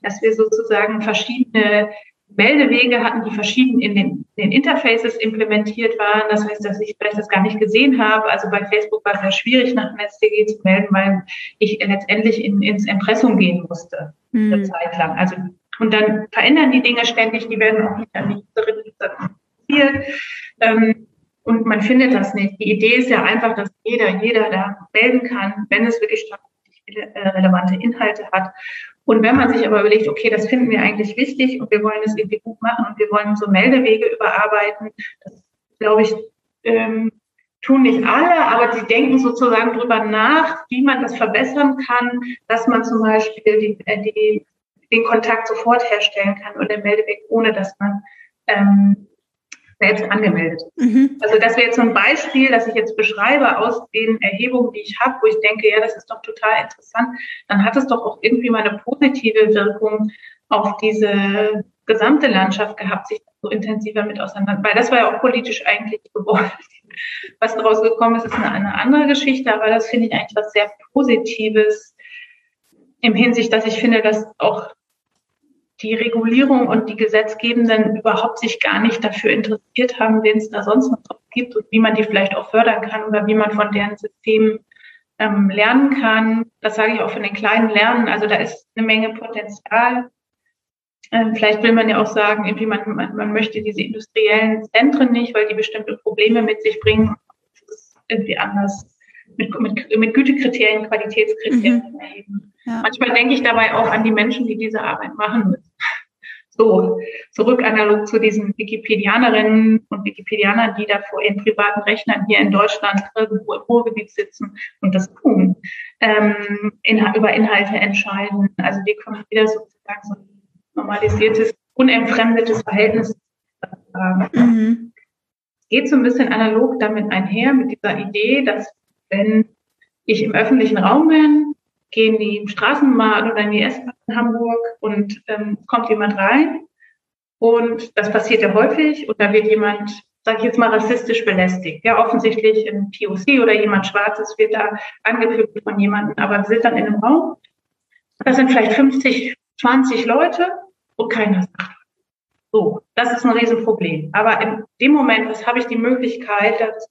dass wir sozusagen verschiedene Meldewege hatten, die verschieden in den, in den Interfaces implementiert waren. Das heißt, dass ich vielleicht das gar nicht gesehen habe. Also bei Facebook war es sehr schwierig, nach dem SDG zu melden, weil ich letztendlich in, ins Impressum gehen musste, mhm. eine Zeit lang. Also, und dann verändern die Dinge ständig, die werden auch nicht an die User kommuniziert. Ähm, und man findet das nicht. Die Idee ist ja einfach, dass jeder, jeder da melden kann, wenn es wirklich stattfindet relevante Inhalte hat. Und wenn man sich aber überlegt, okay, das finden wir eigentlich wichtig und wir wollen es irgendwie gut machen und wir wollen so Meldewege überarbeiten, das glaube ich, ähm, tun nicht alle, aber sie denken sozusagen drüber nach, wie man das verbessern kann, dass man zum Beispiel die, äh, die, den Kontakt sofort herstellen kann oder den Meldeweg, ohne dass man ähm, selbst angemeldet. Mhm. Also das wäre jetzt so ein Beispiel, das ich jetzt beschreibe aus den Erhebungen, die ich habe, wo ich denke, ja, das ist doch total interessant. Dann hat es doch auch irgendwie mal eine positive Wirkung auf diese gesamte Landschaft gehabt, sich so intensiver mit auseinander, weil das war ja auch politisch eigentlich gewollt. Was daraus gekommen ist, ist eine, eine andere Geschichte, aber das finde ich eigentlich was sehr Positives im Hinsicht, dass ich finde, dass auch die Regulierung und die Gesetzgebenden überhaupt sich gar nicht dafür interessiert haben, wen es da sonst noch gibt und wie man die vielleicht auch fördern kann oder wie man von deren Systemen ähm, lernen kann. Das sage ich auch von den kleinen Lernen. Also da ist eine Menge Potenzial. Ähm, vielleicht will man ja auch sagen, irgendwie man, man, man möchte diese industriellen Zentren nicht, weil die bestimmte Probleme mit sich bringen. Das ist irgendwie anders mit, mit, mit Gütekriterien, Qualitätskriterien mhm. erheben. Ja. Manchmal denke ich dabei auch an die Menschen, die diese Arbeit machen müssen. So, zurück analog zu diesen Wikipedianerinnen und Wikipedianern, die da vor ihren privaten Rechnern hier in Deutschland irgendwo im Ruhrgebiet sitzen und das tun, ähm, in, über Inhalte entscheiden. Also die kommen wieder sozusagen so ein normalisiertes, unentfremdetes Verhältnis. Mhm. Geht so ein bisschen analog damit einher, mit dieser Idee, dass wenn ich im öffentlichen Raum bin, gehen die im Straßenbahn oder in die S-Bahn in Hamburg und ähm, kommt jemand rein. Und das passiert ja häufig und da wird jemand, sage ich jetzt mal, rassistisch belästigt. Ja, offensichtlich im POC oder jemand Schwarzes wird da angepöbelt von jemandem, aber wir sind dann in einem Raum. Das sind vielleicht 50, 20 Leute und keiner sagt. So, das ist ein Riesenproblem. Aber in dem Moment, was habe ich die Möglichkeit, dass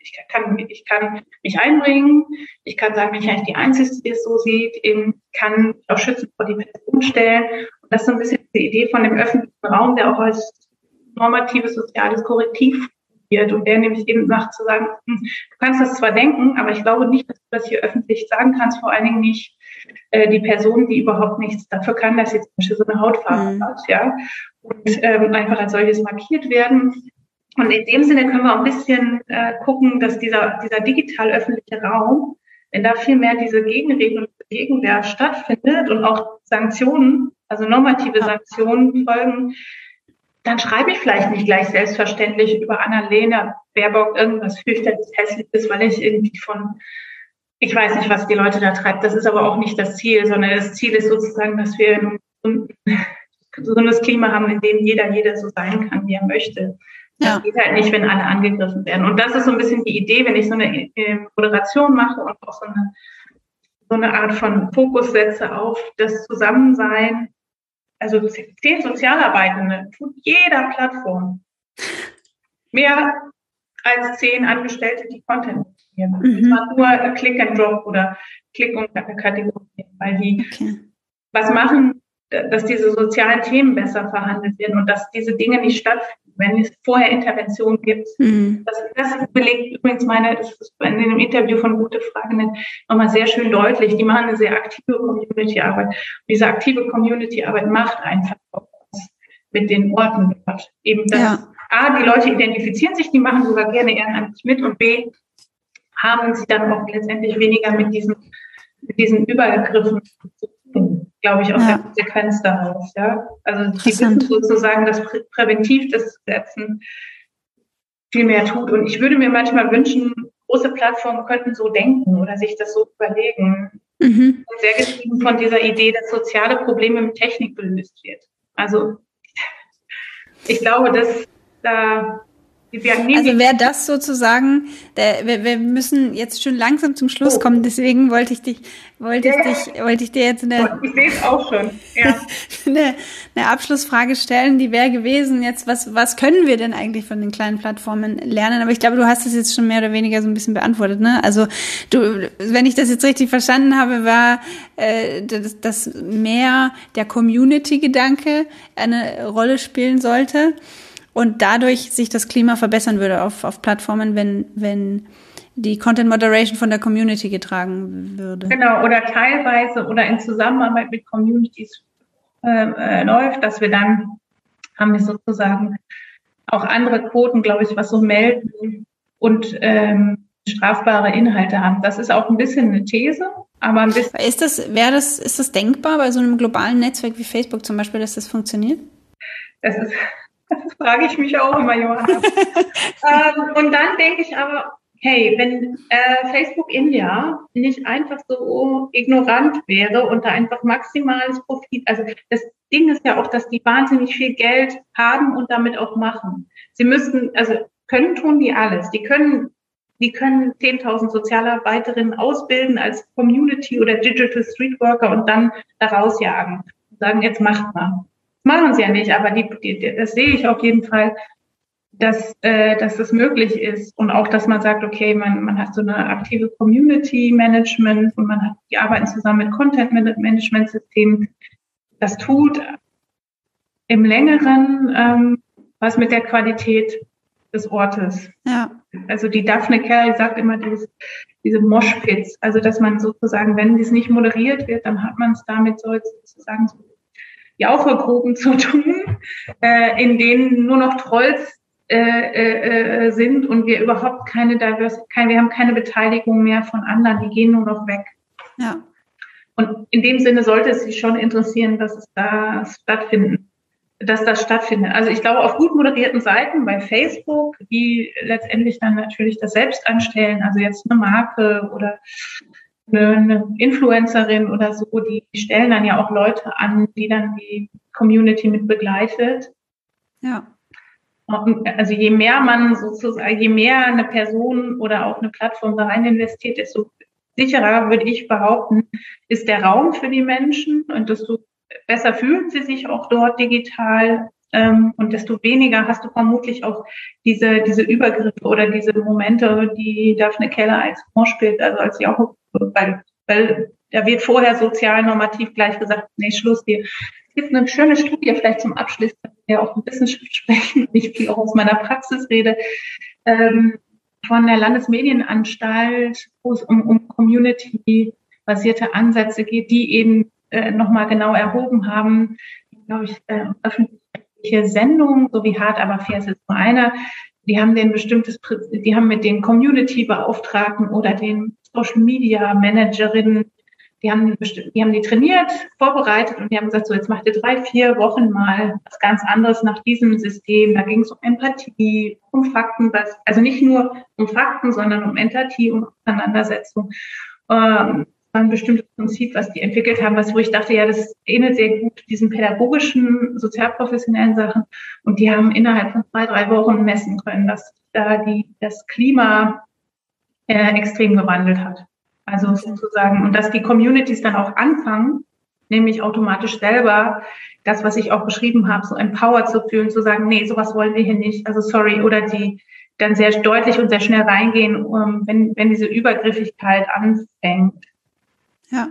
ich kann, ich kann mich einbringen, ich kann sagen, bin ich eigentlich die Einzige, die es so sieht, ich kann auch schützen vor die Person stellen. Und das ist so ein bisschen die Idee von dem öffentlichen Raum, der auch als normatives soziales Korrektiv wird und der nämlich eben sagt zu sagen, hm, du kannst das zwar denken, aber ich glaube nicht, dass du das hier öffentlich sagen kannst, vor allen Dingen nicht äh, die Person, die überhaupt nichts dafür kann, dass sie zum Beispiel so eine Hautfarbe mhm. hat, ja, und ähm, einfach als solches markiert werden. Und in dem Sinne können wir auch ein bisschen äh, gucken, dass dieser, dieser digital öffentliche Raum, wenn da viel mehr diese Gegenreden und Gegenwehr stattfindet und auch Sanktionen, also normative Sanktionen folgen, dann schreibe ich vielleicht nicht gleich selbstverständlich über Annalena Baerbock irgendwas fürchterliches Hässliches, weil ich irgendwie von, ich weiß nicht, was die Leute da treibt. Das ist aber auch nicht das Ziel, sondern das Ziel ist sozusagen, dass wir ein gesundes Klima haben, in dem jeder, jeder so sein kann, wie er möchte. Ja. Das geht halt nicht, wenn alle angegriffen werden. Und das ist so ein bisschen die Idee, wenn ich so eine äh, Moderation mache und auch so eine, so eine Art von Fokus setze auf das Zusammensein. Also zehn Sozialarbeitende tut jeder Plattform mehr als zehn Angestellte, die Content produzieren. Mhm. Das war nur Click and Drop oder Click und Kategorien, weil die okay. was machen, dass diese sozialen Themen besser verhandelt werden und dass diese Dinge nicht stattfinden wenn es vorher Intervention gibt. Mhm. Das, das, belegt übrigens meine, das ist in dem Interview von Gute Frage nochmal sehr schön deutlich. Die machen eine sehr aktive Community-Arbeit. Diese aktive Community-Arbeit macht einfach was mit den Orten dort. Eben das, ja. A, die Leute identifizieren sich, die machen sogar gerne ehrenamtlich mit und B, haben sie dann auch letztendlich weniger mit diesen, mit diesen Übergriffen zu tun glaube ich, aus ja. der Konsequenz daraus. Ja? Also die wissen sozusagen, dass Prä präventiv das Setzen viel mehr tut. Und ich würde mir manchmal wünschen, große Plattformen könnten so denken oder sich das so überlegen. Mhm. Sehr getrieben von dieser Idee, dass soziale Probleme mit Technik gelöst wird. Also ich glaube, dass da also wäre das sozusagen, der, wir, wir müssen jetzt schon langsam zum Schluss oh. kommen, deswegen wollte ich dich, wollte ja, ich dich, wollte ich dir jetzt eine, ich sehe es auch schon, ja. eine, eine Abschlussfrage stellen, die wäre gewesen jetzt, was, was können wir denn eigentlich von den kleinen Plattformen lernen? Aber ich glaube, du hast das jetzt schon mehr oder weniger so ein bisschen beantwortet, ne? Also du, wenn ich das jetzt richtig verstanden habe, war, äh, dass, dass mehr der Community-Gedanke eine Rolle spielen sollte und dadurch sich das Klima verbessern würde auf, auf Plattformen, wenn, wenn die Content Moderation von der Community getragen würde. Genau, oder teilweise oder in Zusammenarbeit mit Communities äh, äh, läuft, dass wir dann haben wir sozusagen auch andere Quoten, glaube ich, was so melden und ähm, strafbare Inhalte haben. Das ist auch ein bisschen eine These, aber ein bisschen. Ist das, wäre das, ist das denkbar bei so einem globalen Netzwerk wie Facebook zum Beispiel, dass das funktioniert? Das ist das frage ich mich auch immer, Johanna. ähm, und dann denke ich aber, hey, wenn äh, Facebook India nicht einfach so ignorant wäre und da einfach maximales Profit, also das Ding ist ja auch, dass die wahnsinnig viel Geld haben und damit auch machen. Sie müssten, also können tun die alles. Die können, die können 10.000 Sozialarbeiterinnen ausbilden als Community oder Digital Street Worker und dann da rausjagen. Sagen, jetzt macht mal. Machen sie ja nicht, aber die, die, das sehe ich auf jeden Fall, dass, äh, dass das möglich ist und auch, dass man sagt, okay, man, man hat so eine aktive Community Management und man hat, die arbeiten zusammen mit Content Management Systemen. Das tut im längeren ähm, was mit der Qualität des Ortes. Ja. Also die Daphne Kerr sagt immer dieses, diese Moshpits, also dass man sozusagen, wenn dies nicht moderiert wird, dann hat man es damit sozusagen so Jauchegruben zu tun, äh, in denen nur noch Trolls äh, äh, äh, sind und wir überhaupt keine Diversity, wir haben keine Beteiligung mehr von anderen, die gehen nur noch weg. Ja. Und in dem Sinne sollte es sich schon interessieren, dass es da stattfinden, dass das stattfindet. Also ich glaube, auf gut moderierten Seiten bei Facebook, die letztendlich dann natürlich das selbst anstellen, also jetzt eine Marke oder eine Influencerin oder so, die stellen dann ja auch Leute an, die dann die Community mit begleitet. Ja also je mehr man sozusagen, je mehr eine Person oder auch eine Plattform da rein investiert, desto sicherer würde ich behaupten, ist der Raum für die Menschen und desto besser fühlen sie sich auch dort digital ähm, und desto weniger hast du vermutlich auch diese, diese Übergriffe oder diese Momente, die Daphne Keller als spielt, also als sie auch, weil, da wird vorher sozial normativ gleich gesagt, nee, Schluss hier. Es gibt eine schöne Studie, vielleicht zum Abschluss, ja auch Wissenschaft sprechen, ich viel auch aus meiner Praxis rede, ähm, von der Landesmedienanstalt, wo es um, um Community-basierte Ansätze geht, die eben äh, nochmal genau erhoben haben, glaube ich, äh, öffentliche Sendungen, so wie Hart aber fair ist jetzt nur einer, die haben den bestimmtes, die haben mit den Community-Beauftragten oder den Social Media Managerinnen die haben, die haben die trainiert, vorbereitet und die haben gesagt, so jetzt macht ihr drei, vier Wochen mal was ganz anderes nach diesem System. Da ging es um Empathie, um Fakten, also nicht nur um Fakten, sondern um Empathie und Auseinandersetzung. Ähm, ein bestimmtes Prinzip, was die entwickelt haben, was wo ich dachte, ja, das ähnelt sehr gut diesen pädagogischen, sozialprofessionellen Sachen. Und die haben innerhalb von zwei, drei Wochen messen können, dass da die, das Klima äh, extrem gewandelt hat. Also sozusagen, und dass die Communities dann auch anfangen, nämlich automatisch selber das, was ich auch beschrieben habe, so empowered zu fühlen, zu sagen, nee, sowas wollen wir hier nicht, also sorry, oder die dann sehr deutlich und sehr schnell reingehen, um, wenn, wenn diese Übergriffigkeit anfängt. Ja.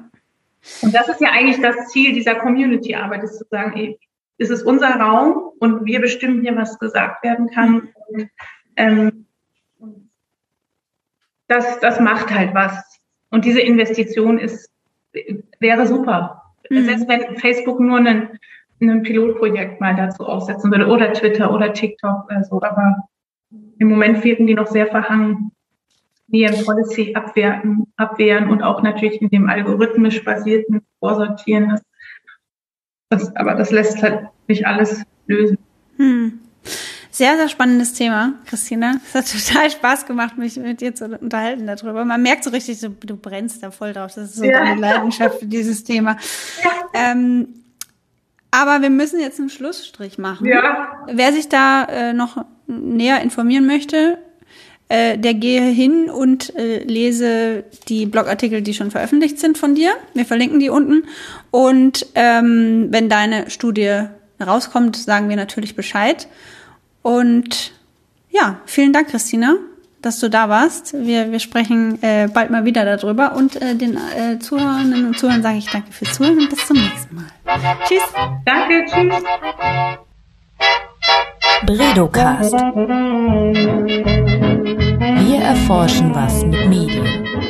Und das ist ja eigentlich das Ziel dieser Community-Arbeit, ist zu sagen, ey, es ist unser Raum und wir bestimmen hier, was gesagt werden kann. Und, ähm, das, das macht halt was. Und diese Investition ist, wäre super. Mhm. Selbst wenn Facebook nur einen, ein Pilotprojekt mal dazu aufsetzen würde oder Twitter oder TikTok oder so. Aber im Moment wirken die noch sehr verhangen. Ihren Policy abwehren, abwehren und auch natürlich mit dem algorithmisch basierten Vorsortieren. Das, das, aber das lässt halt nicht alles lösen. Hm. Sehr, sehr spannendes Thema, Christina. Es hat total Spaß gemacht, mich mit dir zu unterhalten darüber. Man merkt so richtig, du, du brennst da voll drauf. Das ist so ja. deine Leidenschaft für dieses Thema. Ja. Ähm, aber wir müssen jetzt einen Schlussstrich machen. Ja. Wer sich da äh, noch näher informieren möchte, äh, der gehe hin und äh, lese die Blogartikel, die schon veröffentlicht sind von dir. Wir verlinken die unten. Und ähm, wenn deine Studie rauskommt, sagen wir natürlich Bescheid. Und ja, vielen Dank, Christina, dass du da warst. Wir, wir sprechen äh, bald mal wieder darüber. Und äh, den äh, Zuhörerinnen und Zuhörern sage ich danke fürs Zuhören und bis zum nächsten Mal. Tschüss. Danke, tschüss. Bredocast. Wir erforschen was mit Medien.